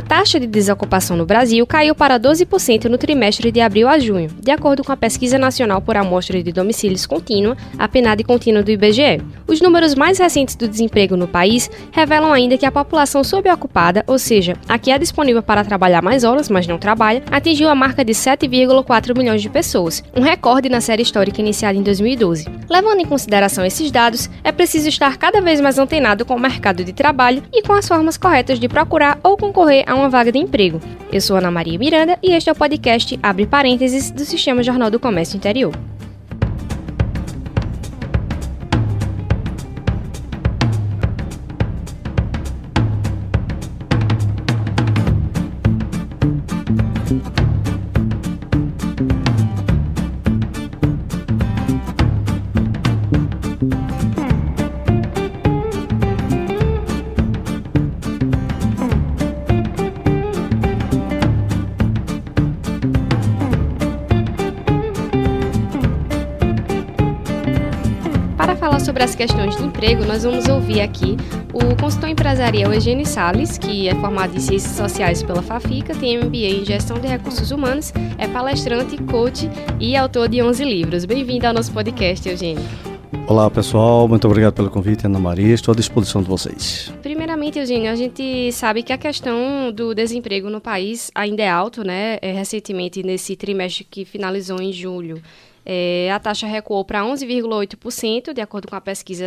A taxa de desocupação no Brasil caiu para 12% no trimestre de abril a junho, de acordo com a Pesquisa Nacional por Amostra de Domicílios Contínua, a PNAD contínua do IBGE. Os números mais recentes do desemprego no país revelam ainda que a população subocupada, ou seja, a que é disponível para trabalhar mais horas, mas não trabalha, atingiu a marca de 7,4 milhões de pessoas, um recorde na série histórica iniciada em 2012. Levando em consideração esses dados, é preciso estar cada vez mais antenado com o mercado de trabalho e com as formas corretas de procurar ou concorrer a uma vaga de emprego. Eu sou Ana Maria Miranda e este é o podcast Abre Parênteses do Sistema Jornal do Comércio Interior. Nós vamos ouvir aqui o consultor empresarial Eugênio Sales, que é formado em Ciências Sociais pela FAFICA, tem MBA em Gestão de Recursos Humanos, é palestrante, coach e autor de 11 livros. Bem-vindo ao nosso podcast, Eugênio. Olá pessoal, muito obrigado pelo convite, Ana Maria. Estou à disposição de vocês. Primeiramente, Eugênio, a gente sabe que a questão do desemprego no país ainda é alto, né? É, recentemente, nesse trimestre que finalizou em julho, é, a taxa recuou para 11,8%, de acordo com a pesquisa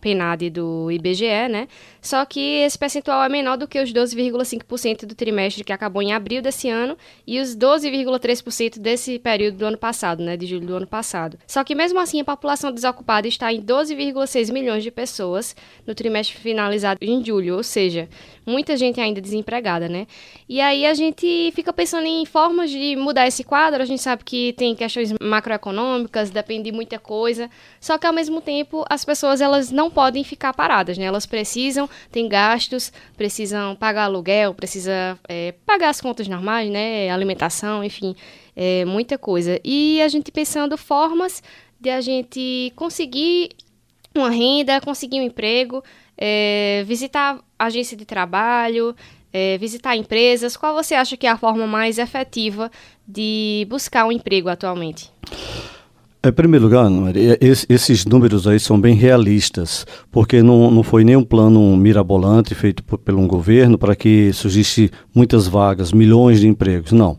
PNAD do IBGE, né? Só que esse percentual é menor do que os 12,5% do trimestre que acabou em abril desse ano e os 12,3% desse período do ano passado, né? De julho do ano passado. Só que mesmo assim a população desocupada está em 12,6 milhões de pessoas no trimestre finalizado em julho, ou seja, muita gente ainda desempregada, né? E aí a gente fica pensando em formas de mudar esse quadro. A gente sabe que tem questões macro macroeconômicas, depende de muita coisa. Só que ao mesmo tempo as pessoas elas não podem ficar paradas, né? Elas precisam, têm gastos, precisam pagar aluguel, precisa é, pagar as contas normais, né? Alimentação, enfim, é, muita coisa. E a gente pensando formas de a gente conseguir uma renda, conseguir um emprego, é, visitar agência de trabalho, é, visitar empresas. Qual você acha que é a forma mais efetiva de buscar um emprego atualmente? Em primeiro lugar, Maria, esses números aí são bem realistas, porque não, não foi nenhum plano mirabolante feito por, pelo um governo para que surgisse muitas vagas, milhões de empregos. Não.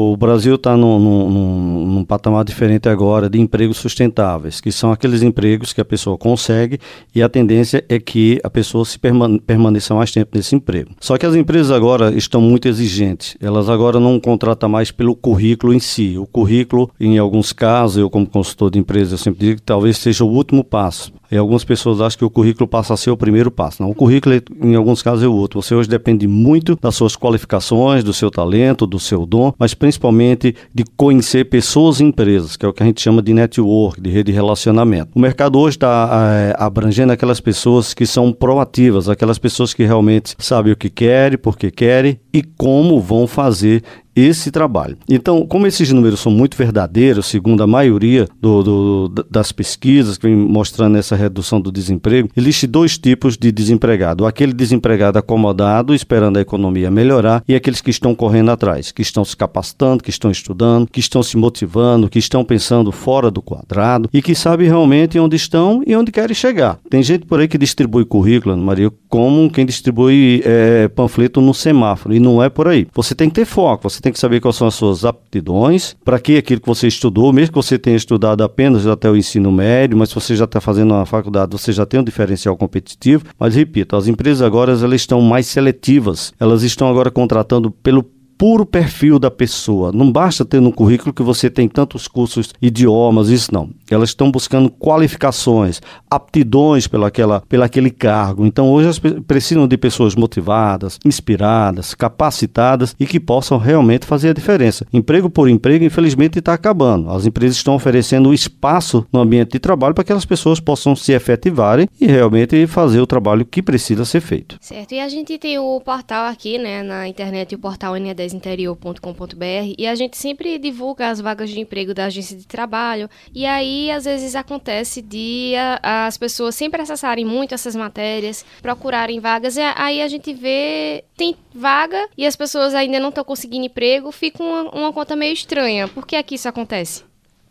O Brasil está num, num, num, patamar diferente agora de empregos sustentáveis, que são aqueles empregos que a pessoa consegue e a tendência é que a pessoa se permane permaneça mais tempo nesse emprego. Só que as empresas agora estão muito exigentes. Elas agora não contratam mais pelo currículo em si. O currículo, em alguns casos, eu como consultor de empresas, eu sempre digo que talvez seja o último passo. E algumas pessoas acham que o currículo passa a ser o primeiro passo. Não, o currículo, em alguns casos, é o outro. Você hoje depende muito das suas qualificações, do seu talento, do seu dom, mas principalmente de conhecer pessoas e empresas, que é o que a gente chama de network, de rede de relacionamento. O mercado hoje está é, abrangendo aquelas pessoas que são proativas, aquelas pessoas que realmente sabem o que querem, por que querem e como vão fazer esse trabalho. Então, como esses números são muito verdadeiros, segundo a maioria do, do, das pesquisas que vem mostrando essa redução do desemprego, existe dois tipos de desempregado. Aquele desempregado acomodado, esperando a economia melhorar, e aqueles que estão correndo atrás, que estão se capacitando, que estão estudando, que estão se motivando, que estão pensando fora do quadrado e que sabem realmente onde estão e onde querem chegar. Tem gente por aí que distribui currículo, Maria, como quem distribui é, panfleto no semáforo, e não é por aí. Você tem que ter foco, você tem tem que saber quais são as suas aptidões, para que aquilo que você estudou, mesmo que você tenha estudado apenas até o ensino médio, mas se você já está fazendo uma faculdade, você já tem um diferencial competitivo. Mas repito, as empresas agora elas estão mais seletivas, elas estão agora contratando pelo puro perfil da pessoa. Não basta ter no currículo que você tem tantos cursos, idiomas, isso não. Elas estão buscando qualificações, aptidões pelaquela, pelaquele cargo. Então hoje elas precisam de pessoas motivadas, inspiradas, capacitadas e que possam realmente fazer a diferença. Emprego por emprego, infelizmente, está acabando. As empresas estão oferecendo espaço no ambiente de trabalho para que as pessoas possam se efetivarem e realmente fazer o trabalho que precisa ser feito. Certo. E a gente tem o portal aqui, né, na internet, o portal NED c10interior.com.br e a gente sempre divulga as vagas de emprego da agência de trabalho. E aí, às vezes, acontece de a, as pessoas sempre acessarem muito essas matérias, procurarem vagas, e aí a gente vê, tem vaga e as pessoas ainda não estão conseguindo emprego, fica uma, uma conta meio estranha. Por que aqui isso acontece?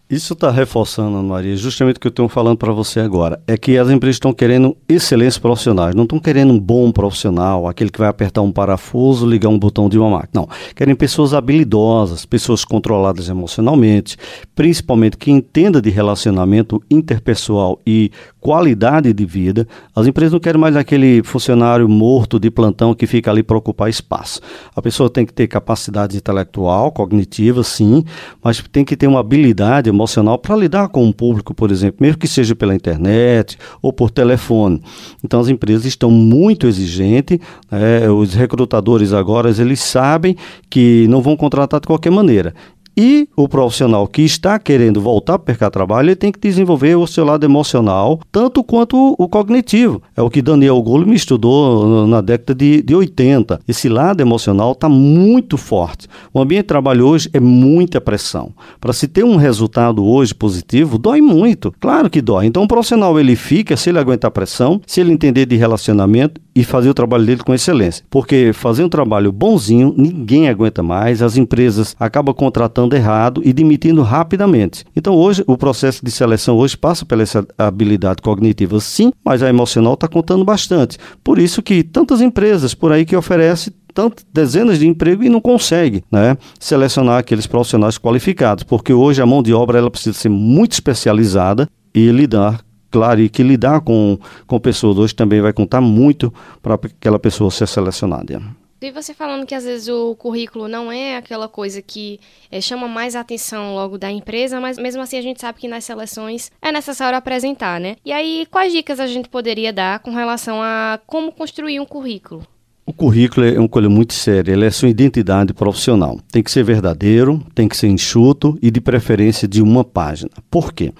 Isso está reforçando, Maria, justamente o que eu estou falando para você agora. É que as empresas estão querendo excelentes profissionais, não estão querendo um bom profissional, aquele que vai apertar um parafuso, ligar um botão de uma máquina. Não. Querem pessoas habilidosas, pessoas controladas emocionalmente, principalmente que entenda de relacionamento interpessoal e qualidade de vida. As empresas não querem mais aquele funcionário morto de plantão que fica ali para ocupar espaço. A pessoa tem que ter capacidade intelectual, cognitiva, sim, mas tem que ter uma habilidade emocional para lidar com o público, por exemplo, mesmo que seja pela internet ou por telefone. Então as empresas estão muito exigentes, né? os recrutadores agora eles sabem que não vão contratar de qualquer maneira. E o profissional que está querendo voltar mercado de trabalho, ele tem que desenvolver o seu lado emocional, tanto quanto o cognitivo. É o que Daniel Goleman estudou na década de, de 80. Esse lado emocional está muito forte. O ambiente de trabalho hoje é muita pressão. Para se ter um resultado hoje positivo, dói muito. Claro que dói. Então o profissional ele fica, se ele aguentar pressão, se ele entender de relacionamento e fazer o trabalho dele com excelência. Porque fazer um trabalho bonzinho, ninguém aguenta mais, as empresas acabam contratando errado e demitindo rapidamente. Então hoje o processo de seleção hoje passa pela essa habilidade cognitiva sim, mas a emocional está contando bastante. Por isso que tantas empresas por aí que oferecem tantas dezenas de emprego e não consegue né, selecionar aqueles profissionais qualificados, porque hoje a mão de obra ela precisa ser muito especializada e lidar claro, e que lidar com, com pessoas hoje também vai contar muito para aquela pessoa ser selecionada. E você falando que às vezes o currículo não é aquela coisa que é, chama mais a atenção logo da empresa, mas mesmo assim a gente sabe que nas seleções é necessário apresentar, né? E aí, quais dicas a gente poderia dar com relação a como construir um currículo? O currículo é uma coisa muito séria, ele é sua identidade profissional. Tem que ser verdadeiro, tem que ser enxuto e de preferência de uma página. Por quê?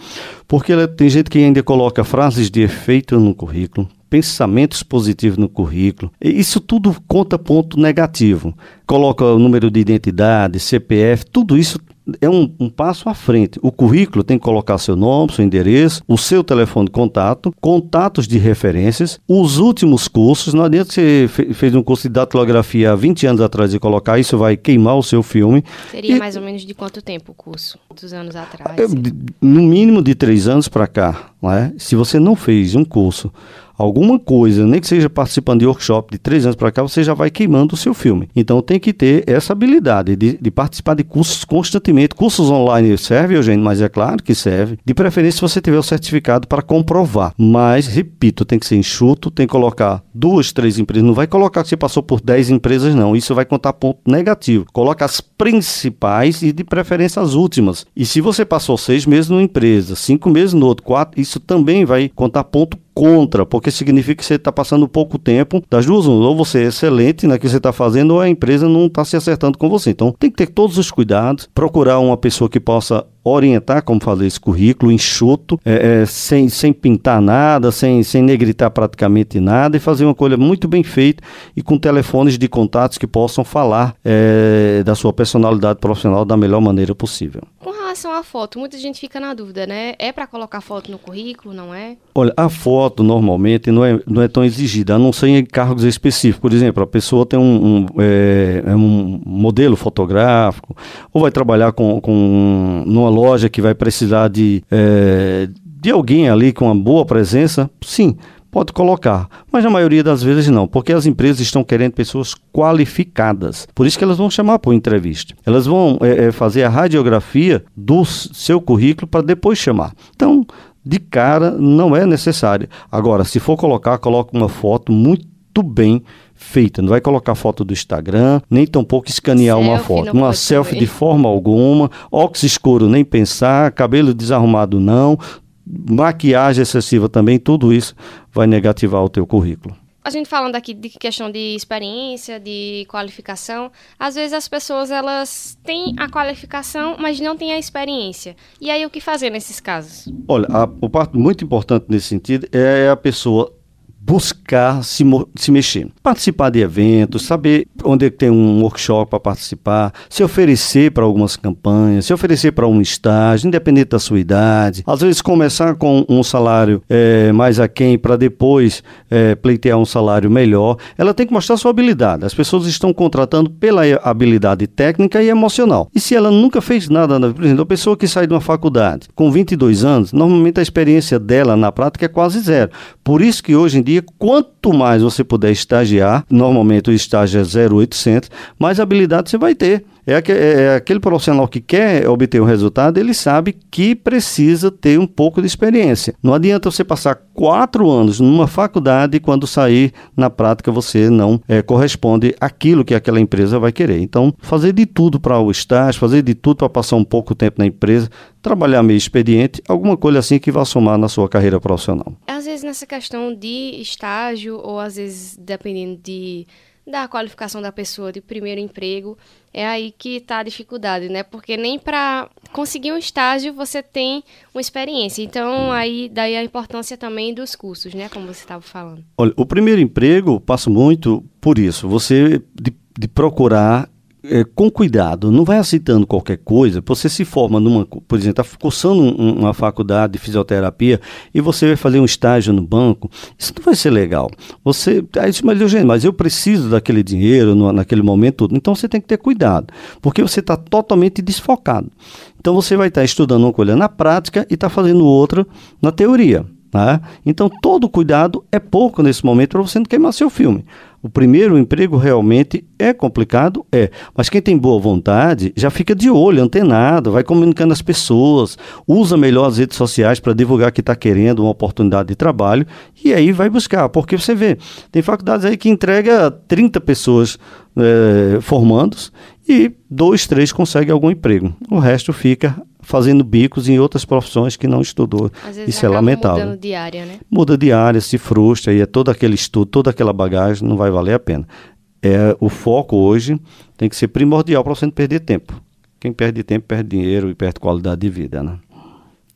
Porque tem gente que ainda coloca frases de efeito no currículo, pensamentos positivos no currículo. Isso tudo conta ponto negativo. Coloca o número de identidade, CPF, tudo isso é um, um, passo à frente. O currículo tem que colocar seu nome, seu endereço, o seu telefone de contato, contatos de referências, os últimos cursos. Não adianta você fez um curso de datilografia há 20 anos atrás e colocar isso, vai queimar o seu filme. Seria e, mais ou menos de quanto tempo o curso? Quantos anos atrás? É, no mínimo de três anos para cá. Não é? Se você não fez um curso alguma coisa, nem que seja participando de workshop de três anos para cá, você já vai queimando o seu filme. Então tem que ter essa habilidade de, de participar de cursos constantemente. Cursos online serve, Eugênio, mas é claro que serve. De preferência se você tiver o certificado para comprovar. Mas, repito, tem que ser enxuto, tem que colocar duas, três empresas. Não vai colocar que você passou por dez empresas, não. Isso vai contar ponto negativo. Coloca as principais e de preferência as últimas. E se você passou seis meses numa empresa, cinco meses no outro, quatro, isso também vai contar ponto contra, porque significa que você está passando pouco tempo das duas, ou você é excelente na que você está fazendo, ou a empresa não está se acertando com você. Então tem que ter todos os cuidados, procurar uma pessoa que possa orientar como fazer esse currículo enxuto, é, é, sem, sem pintar nada, sem, sem negritar praticamente nada e fazer uma coisa muito bem feita e com telefones de contatos que possam falar é, da sua personalidade profissional da melhor maneira possível. Relação à foto, muita gente fica na dúvida, né? É para colocar foto no currículo, não é? Olha, a foto normalmente não é, não é tão exigida, a não ser em cargos específicos. Por exemplo, a pessoa tem um, um, é, é um modelo fotográfico ou vai trabalhar com, com numa loja que vai precisar de, é, de alguém ali com uma boa presença, sim, pode colocar. Mas na maioria das vezes não, porque as empresas estão querendo pessoas qualificadas. Por isso que elas vão chamar por entrevista. Elas vão é, fazer a radiografia do seu currículo para depois chamar. Então, de cara, não é necessário. Agora, se for colocar, coloque uma foto muito bem feita. Não vai colocar foto do Instagram, nem tampouco escanear selfie, uma foto. Uma selfie de forma alguma, óculos escuro nem pensar, cabelo desarrumado não, maquiagem excessiva também, tudo isso vai negativar o teu currículo. A gente falando aqui de questão de experiência, de qualificação, às vezes as pessoas elas têm a qualificação, mas não têm a experiência. E aí o que fazer nesses casos? Olha, a, o parte muito importante nesse sentido é a pessoa buscar se, se mexer. Participar de eventos, saber onde é tem um workshop para participar, se oferecer para algumas campanhas, se oferecer para um estágio, independente da sua idade. Às vezes começar com um salário é, mais aquém para depois é, pleitear um salário melhor. Ela tem que mostrar sua habilidade. As pessoas estão contratando pela habilidade técnica e emocional. E se ela nunca fez nada, por exemplo, a pessoa que sai de uma faculdade com 22 anos, normalmente a experiência dela na prática é quase zero. Por isso que hoje em dia, quanto mais você puder estagiar, normalmente o estágio é 0,800, mais habilidade você vai ter. É, é, é, aquele profissional que quer obter um resultado, ele sabe que precisa ter um pouco de experiência. Não adianta você passar quatro anos numa faculdade e quando sair na prática você não é, corresponde àquilo que aquela empresa vai querer. Então, fazer de tudo para o estágio, fazer de tudo para passar um pouco tempo na empresa, trabalhar meio expediente, alguma coisa assim que vá somar na sua carreira profissional. Às vezes nessa questão de estágio ou às vezes dependendo de da qualificação da pessoa de primeiro emprego, é aí que está a dificuldade, né? Porque nem para conseguir um estágio você tem uma experiência. Então, aí daí a importância também dos cursos, né? Como você estava falando. Olha, o primeiro emprego passa muito por isso. Você de, de procurar é, com cuidado, não vai aceitando qualquer coisa. Você se forma numa, por exemplo, está cursando um, uma faculdade de fisioterapia e você vai fazer um estágio no banco, isso não vai ser legal. Você, aí mas, eu, mas eu preciso daquele dinheiro no, naquele momento, então você tem que ter cuidado, porque você está totalmente desfocado. Então você vai estar tá estudando uma coisa na prática e está fazendo outra na teoria. Né? Então, todo cuidado é pouco nesse momento para você não queimar seu filme. O primeiro emprego realmente é complicado, é. Mas quem tem boa vontade já fica de olho, antenado, vai comunicando as pessoas, usa melhor as redes sociais para divulgar que está querendo uma oportunidade de trabalho e aí vai buscar. Porque você vê, tem faculdades aí que entrega 30 pessoas é, formandos e dois, três conseguem algum emprego. O resto fica fazendo bicos em outras profissões que não estudou. Isso é lamentável. Mudando de área, né? Muda de área, se frustra e é todo aquele estudo, toda aquela bagagem, não vai valer a pena. É, o foco hoje tem que ser primordial para você não perder tempo. Quem perde tempo perde dinheiro e perde qualidade de vida, né?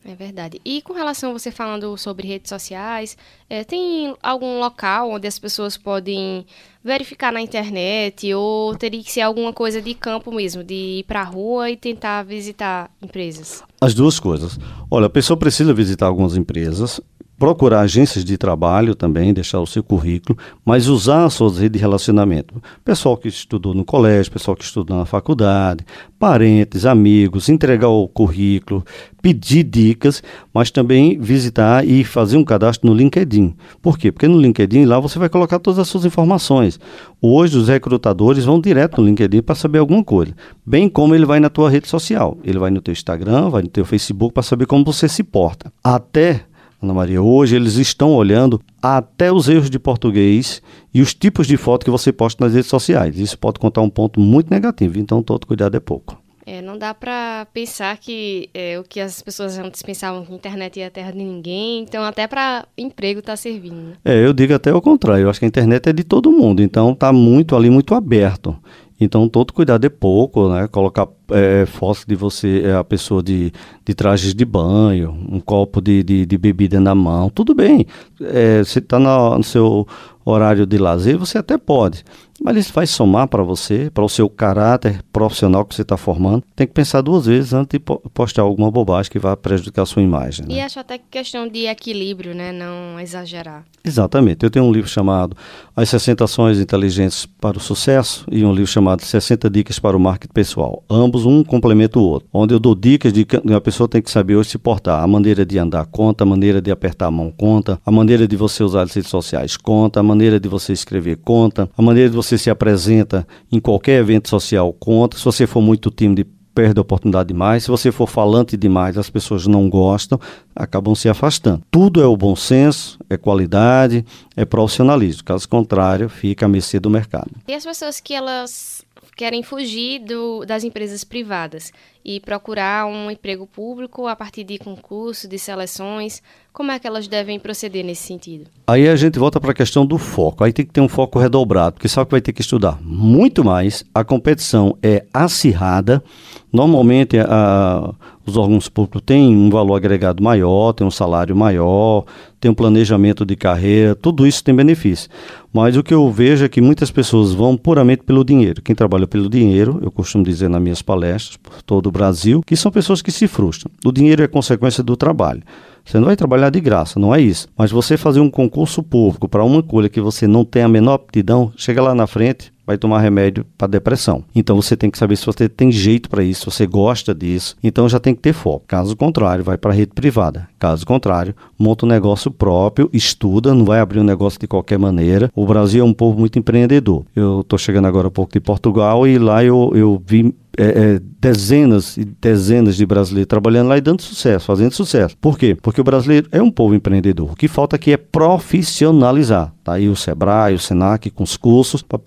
É verdade. E com relação a você falando sobre redes sociais, é, tem algum local onde as pessoas podem verificar na internet ou teria que ser alguma coisa de campo mesmo, de ir para a rua e tentar visitar empresas? As duas coisas. Olha, a pessoa precisa visitar algumas empresas, procurar agências de trabalho também, deixar o seu currículo, mas usar as suas redes de relacionamento. Pessoal que estudou no colégio, pessoal que estudou na faculdade, parentes, amigos, entregar o currículo, pedir dicas, mas também visitar e fazer um cadastro no LinkedIn. Por quê? Porque no LinkedIn lá você vai colocar todas as suas informações. Hoje os recrutadores vão direto no LinkedIn para saber alguma coisa, bem como ele vai na tua rede social. Ele vai no teu Instagram, vai no teu Facebook para saber como você se porta. Até Ana Maria, hoje eles estão olhando até os erros de português e os tipos de foto que você posta nas redes sociais. Isso pode contar um ponto muito negativo, então todo cuidado é pouco. É, não dá para pensar que é, o que as pessoas antes pensavam que a internet ia a terra de ninguém, então até para emprego está servindo. É, eu digo até o contrário, eu acho que a internet é de todo mundo, então está muito ali, muito aberto. Então, todo cuidado é pouco, né? Colocar é, de você, é, a pessoa de, de trajes de banho, um copo de, de, de bebida na mão, tudo bem. É, você está no seu horário de lazer, você até pode. Mas isso vai somar para você, para o seu caráter profissional que você está formando. Tem que pensar duas vezes antes de postar alguma bobagem que vá prejudicar a sua imagem. Né? E acho até que questão de equilíbrio, né? Não exagerar. Exatamente. Eu tenho um livro chamado As 60 Ações Inteligentes para o Sucesso e um livro chamado 60 Dicas para o Marketing Pessoal. Ambos um complementa o outro. Onde eu dou dicas de que a pessoa tem que saber hoje se portar. A maneira de andar conta, a maneira de apertar a mão conta, a maneira de você usar as redes sociais conta, a maneira de você escrever conta, a maneira de você você se apresenta em qualquer evento social, conta. Se você for muito tímido, perde a oportunidade demais. Se você for falante demais, as pessoas não gostam, acabam se afastando. Tudo é o bom senso, é qualidade, é profissionalismo. Caso contrário, fica à mercê do mercado. E as pessoas que elas querem fugir do, das empresas privadas e procurar um emprego público a partir de concursos, de seleções, como é que elas devem proceder nesse sentido? Aí a gente volta para a questão do foco. Aí tem que ter um foco redobrado, porque sabe que vai ter que estudar muito mais. A competição é acirrada. Normalmente a, os órgãos públicos têm um valor agregado maior, têm um salário maior, tem um planejamento de carreira, tudo isso tem benefício. Mas o que eu vejo é que muitas pessoas vão puramente pelo dinheiro. Quem trabalha pelo dinheiro, eu costumo dizer nas minhas palestras por todo o Brasil, que são pessoas que se frustram. O dinheiro é consequência do trabalho. Você não vai trabalhar de graça, não é isso. Mas você fazer um concurso público para uma coisa que você não tem a menor aptidão, chega lá na frente, vai tomar remédio para depressão. Então você tem que saber se você tem jeito para isso, se você gosta disso. Então já tem que ter foco. Caso contrário, vai para a rede privada. Caso contrário, monta um negócio próprio, estuda, não vai abrir um negócio de qualquer maneira. O Brasil é um povo muito empreendedor. Eu estou chegando agora um pouco de Portugal e lá eu, eu vi é, é, dezenas e dezenas de brasileiros trabalhando lá e dando sucesso, fazendo sucesso. Por quê? Porque o brasileiro é um povo empreendedor. O que falta aqui é profissionalizar. Tá aí o Sebrae, o Senac com os cursos para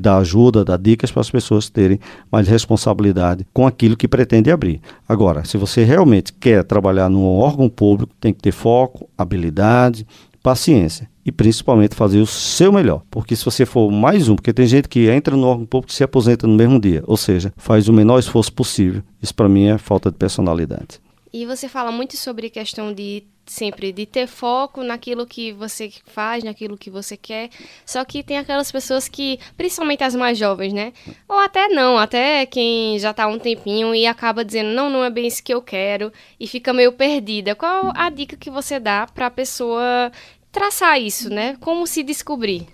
dar ajuda, dar dicas para as pessoas terem mais responsabilidade com aquilo que pretende abrir. Agora, se você realmente quer trabalhar num órgão público, tem que ter foco, habilidade, paciência e principalmente fazer o seu melhor. Porque se você for mais um, porque tem gente que entra no órgão público e se aposenta no mesmo dia, ou seja, faz o menor esforço possível. Isso para mim é falta de personalidade. E você fala muito sobre questão de sempre de ter foco naquilo que você faz, naquilo que você quer. Só que tem aquelas pessoas que, principalmente as mais jovens, né? Ou até não, até quem já tá há um tempinho e acaba dizendo, não, não é bem isso que eu quero e fica meio perdida. Qual a dica que você dá para a pessoa traçar isso, né? Como se descobrir?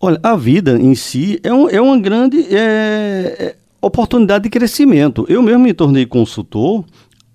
Olha, a vida em si é, um, é uma grande é, é, oportunidade de crescimento. Eu mesmo me tornei consultor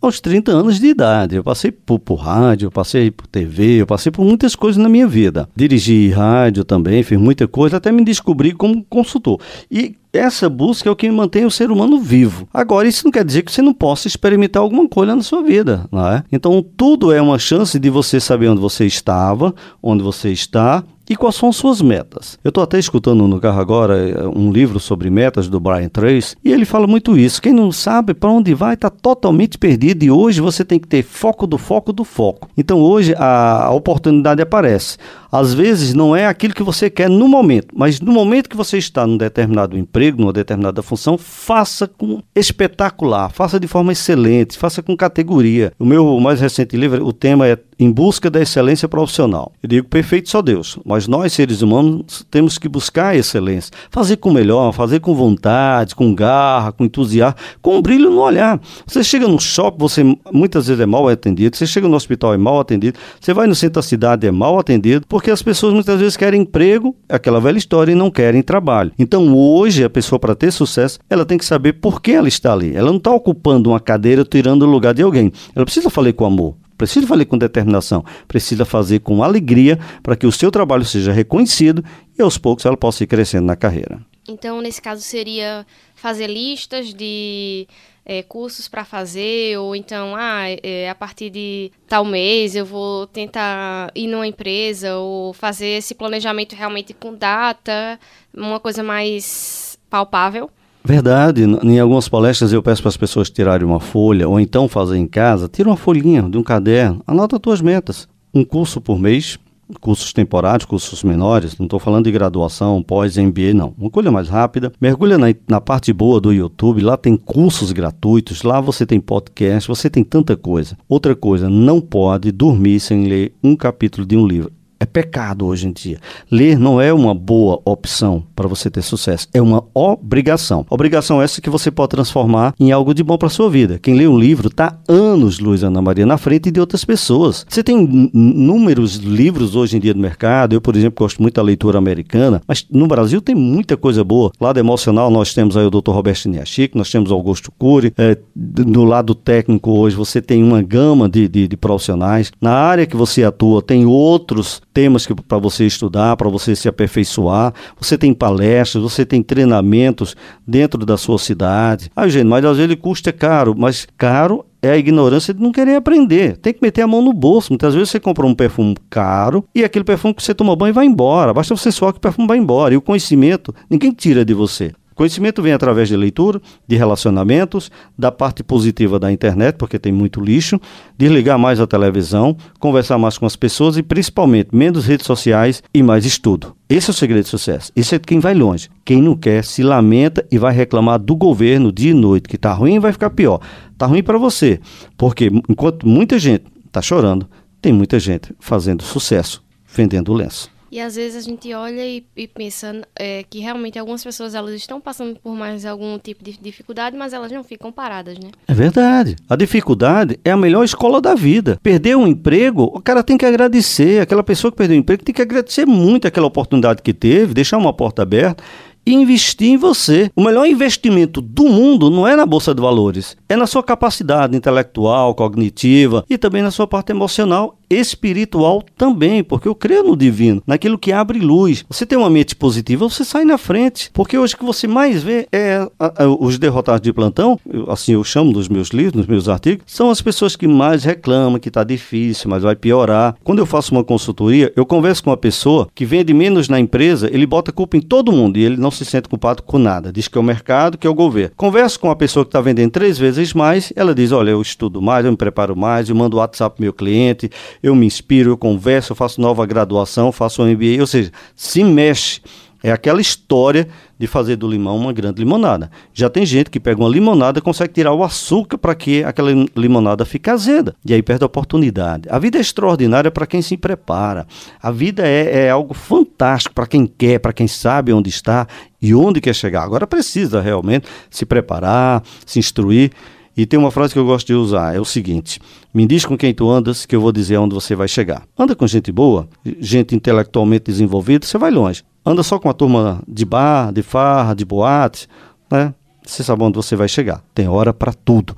aos 30 anos de idade. Eu passei por, por, rádio, eu passei por TV, eu passei por muitas coisas na minha vida. Dirigi rádio também, fiz muita coisa, até me descobri como consultor. E essa busca é o que mantém o ser humano vivo. Agora, isso não quer dizer que você não possa experimentar alguma coisa na sua vida, não é? Então, tudo é uma chance de você saber onde você estava, onde você está e quais são suas metas. Eu estou até escutando no carro agora eh, um livro sobre metas do Brian Tracy e ele fala muito isso. Quem não sabe para onde vai está totalmente perdido e hoje você tem que ter foco do foco do foco. Então hoje a oportunidade aparece. Às vezes não é aquilo que você quer no momento, mas no momento que você está num determinado emprego, numa determinada função, faça com espetacular, faça de forma excelente, faça com categoria. O meu mais recente livro, o tema é Em Busca da Excelência Profissional. Eu digo perfeito só Deus, mas nós seres humanos temos que buscar a excelência, fazer com melhor, fazer com vontade, com garra, com entusiasmo, com um brilho no olhar. Você chega no shopping, você muitas vezes é mal atendido, você chega no hospital é mal atendido, você vai no centro da cidade é mal atendido, as pessoas muitas vezes querem emprego, aquela velha história, e não querem trabalho. Então hoje a pessoa para ter sucesso, ela tem que saber por que ela está ali. Ela não está ocupando uma cadeira tirando o lugar de alguém. Ela precisa fazer com amor precisa fazer com determinação, precisa fazer com alegria para que o seu trabalho seja reconhecido e aos poucos ela possa ir crescendo na carreira. Então, nesse caso, seria fazer listas de é, cursos para fazer, ou então, ah, é, a partir de tal mês eu vou tentar ir numa empresa, ou fazer esse planejamento realmente com data, uma coisa mais palpável. Verdade, em algumas palestras eu peço para as pessoas tirarem uma folha, ou então fazer em casa, tira uma folhinha de um caderno, anota as tuas metas. Um curso por mês, cursos temporários, cursos menores, não estou falando de graduação, pós-MBA, não. Uma coisa mais rápida. Mergulha na, na, parte boa do YouTube, lá tem cursos gratuitos, lá você tem podcast, você tem tanta coisa. Outra coisa, não pode dormir sem ler um capítulo de um livro é pecado hoje em dia. Ler não é uma boa opção para você ter sucesso, é uma obrigação. Obrigação essa que você pode transformar em algo de bom para sua vida. Quem lê um livro está anos, Luiz Ana Maria, na frente de outras pessoas. Você tem inúmeros livros hoje em dia no mercado. Eu, por exemplo, gosto muito da leitura americana, mas no Brasil tem muita coisa boa. Lado emocional, nós temos aí o Dr. Roberto Niachico, nós temos Augusto Cury. É, no lado técnico, hoje, você tem uma gama de, de, de profissionais. Na área que você atua, tem outros temas para você estudar, para você se aperfeiçoar. Você tem palestras, você tem treinamentos dentro da sua cidade. Ah, gente, mas às vezes ele custa caro, mas caro é a ignorância de não querer aprender. Tem que meter a mão no bolso. Muitas vezes você compra um perfume caro e aquele perfume que você toma banho vai embora. Basta você suar que o perfume vai embora. E o conhecimento ninguém tira de você. Conhecimento vem através de leitura, de relacionamentos, da parte positiva da internet, porque tem muito lixo, desligar mais a televisão, conversar mais com as pessoas e principalmente menos redes sociais e mais estudo. Esse é o segredo de sucesso. Isso é quem vai longe. Quem não quer se lamenta e vai reclamar do governo dia e noite, que está ruim vai ficar pior. Está ruim para você, porque enquanto muita gente está chorando, tem muita gente fazendo sucesso, vendendo lenço. E às vezes a gente olha e, e pensa é, que realmente algumas pessoas elas estão passando por mais algum tipo de dificuldade, mas elas não ficam paradas, né? É verdade. A dificuldade é a melhor escola da vida. Perder um emprego, o cara tem que agradecer. Aquela pessoa que perdeu o emprego tem que agradecer muito aquela oportunidade que teve, deixar uma porta aberta investir em você. O melhor investimento do mundo não é na bolsa de valores, é na sua capacidade intelectual, cognitiva e também na sua parte emocional espiritual também, porque eu creio no divino, naquilo que abre luz. Você tem uma mente positiva, você sai na frente, porque hoje o que você mais vê é a, a, os derrotados de plantão, eu, assim eu chamo nos meus livros, nos meus artigos, são as pessoas que mais reclamam que está difícil, mas vai piorar. Quando eu faço uma consultoria, eu converso com uma pessoa que vende menos na empresa, ele bota culpa em todo mundo e ele não se sente culpado com nada. Diz que é o mercado, que é o governo. Converso com uma pessoa que está vendendo três vezes mais, ela diz: Olha, eu estudo mais, eu me preparo mais, eu mando WhatsApp pro meu cliente, eu me inspiro, eu converso, eu faço nova graduação, faço um MBA, ou seja, se mexe. É aquela história de fazer do limão uma grande limonada. Já tem gente que pega uma limonada e consegue tirar o açúcar para que aquela limonada fique azeda. E aí perde a oportunidade. A vida é extraordinária para quem se prepara. A vida é, é algo fantástico para quem quer, para quem sabe onde está e onde quer chegar. Agora precisa realmente se preparar, se instruir. E tem uma frase que eu gosto de usar, é o seguinte: me diz com quem tu andas que eu vou dizer onde você vai chegar. Anda com gente boa, gente intelectualmente desenvolvida, você vai longe. Anda só com a turma de bar, de farra, de boate, né? Você sabe onde você vai chegar. Tem hora para tudo.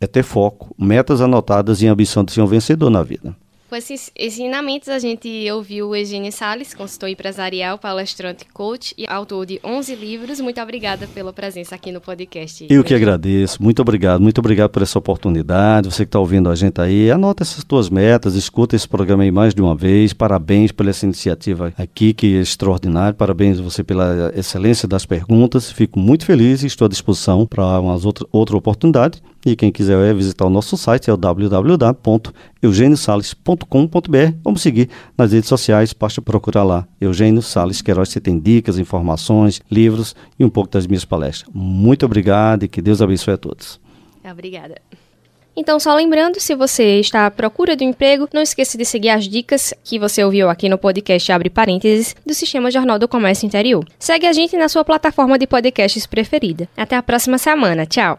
É ter foco, metas anotadas e ambição de ser um vencedor na vida. Com esses ensinamentos, a gente ouviu o Eugênio Salles, consultor empresarial, palestrante, coach e autor de 11 livros. Muito obrigada pela presença aqui no podcast. Eu que agradeço. Muito obrigado. Muito obrigado por essa oportunidade. Você que está ouvindo a gente aí, anota essas tuas metas, escuta esse programa aí mais de uma vez. Parabéns por essa iniciativa aqui, que é extraordinária. Parabéns você pela excelência das perguntas. Fico muito feliz e estou à disposição para outra, outra oportunidade. E quem quiser visitar o nosso site é o www.eugeniosales.com.br. Vamos seguir nas redes sociais, basta procurar lá. Eugênio Sales Queiroz, você tem dicas, informações, livros e um pouco das minhas palestras. Muito obrigado e que Deus abençoe a todos. Obrigada. Então, só lembrando, se você está à procura de um emprego, não esqueça de seguir as dicas que você ouviu aqui no podcast Abre Parênteses do Sistema Jornal do Comércio Interior. Segue a gente na sua plataforma de podcasts preferida. Até a próxima semana. Tchau!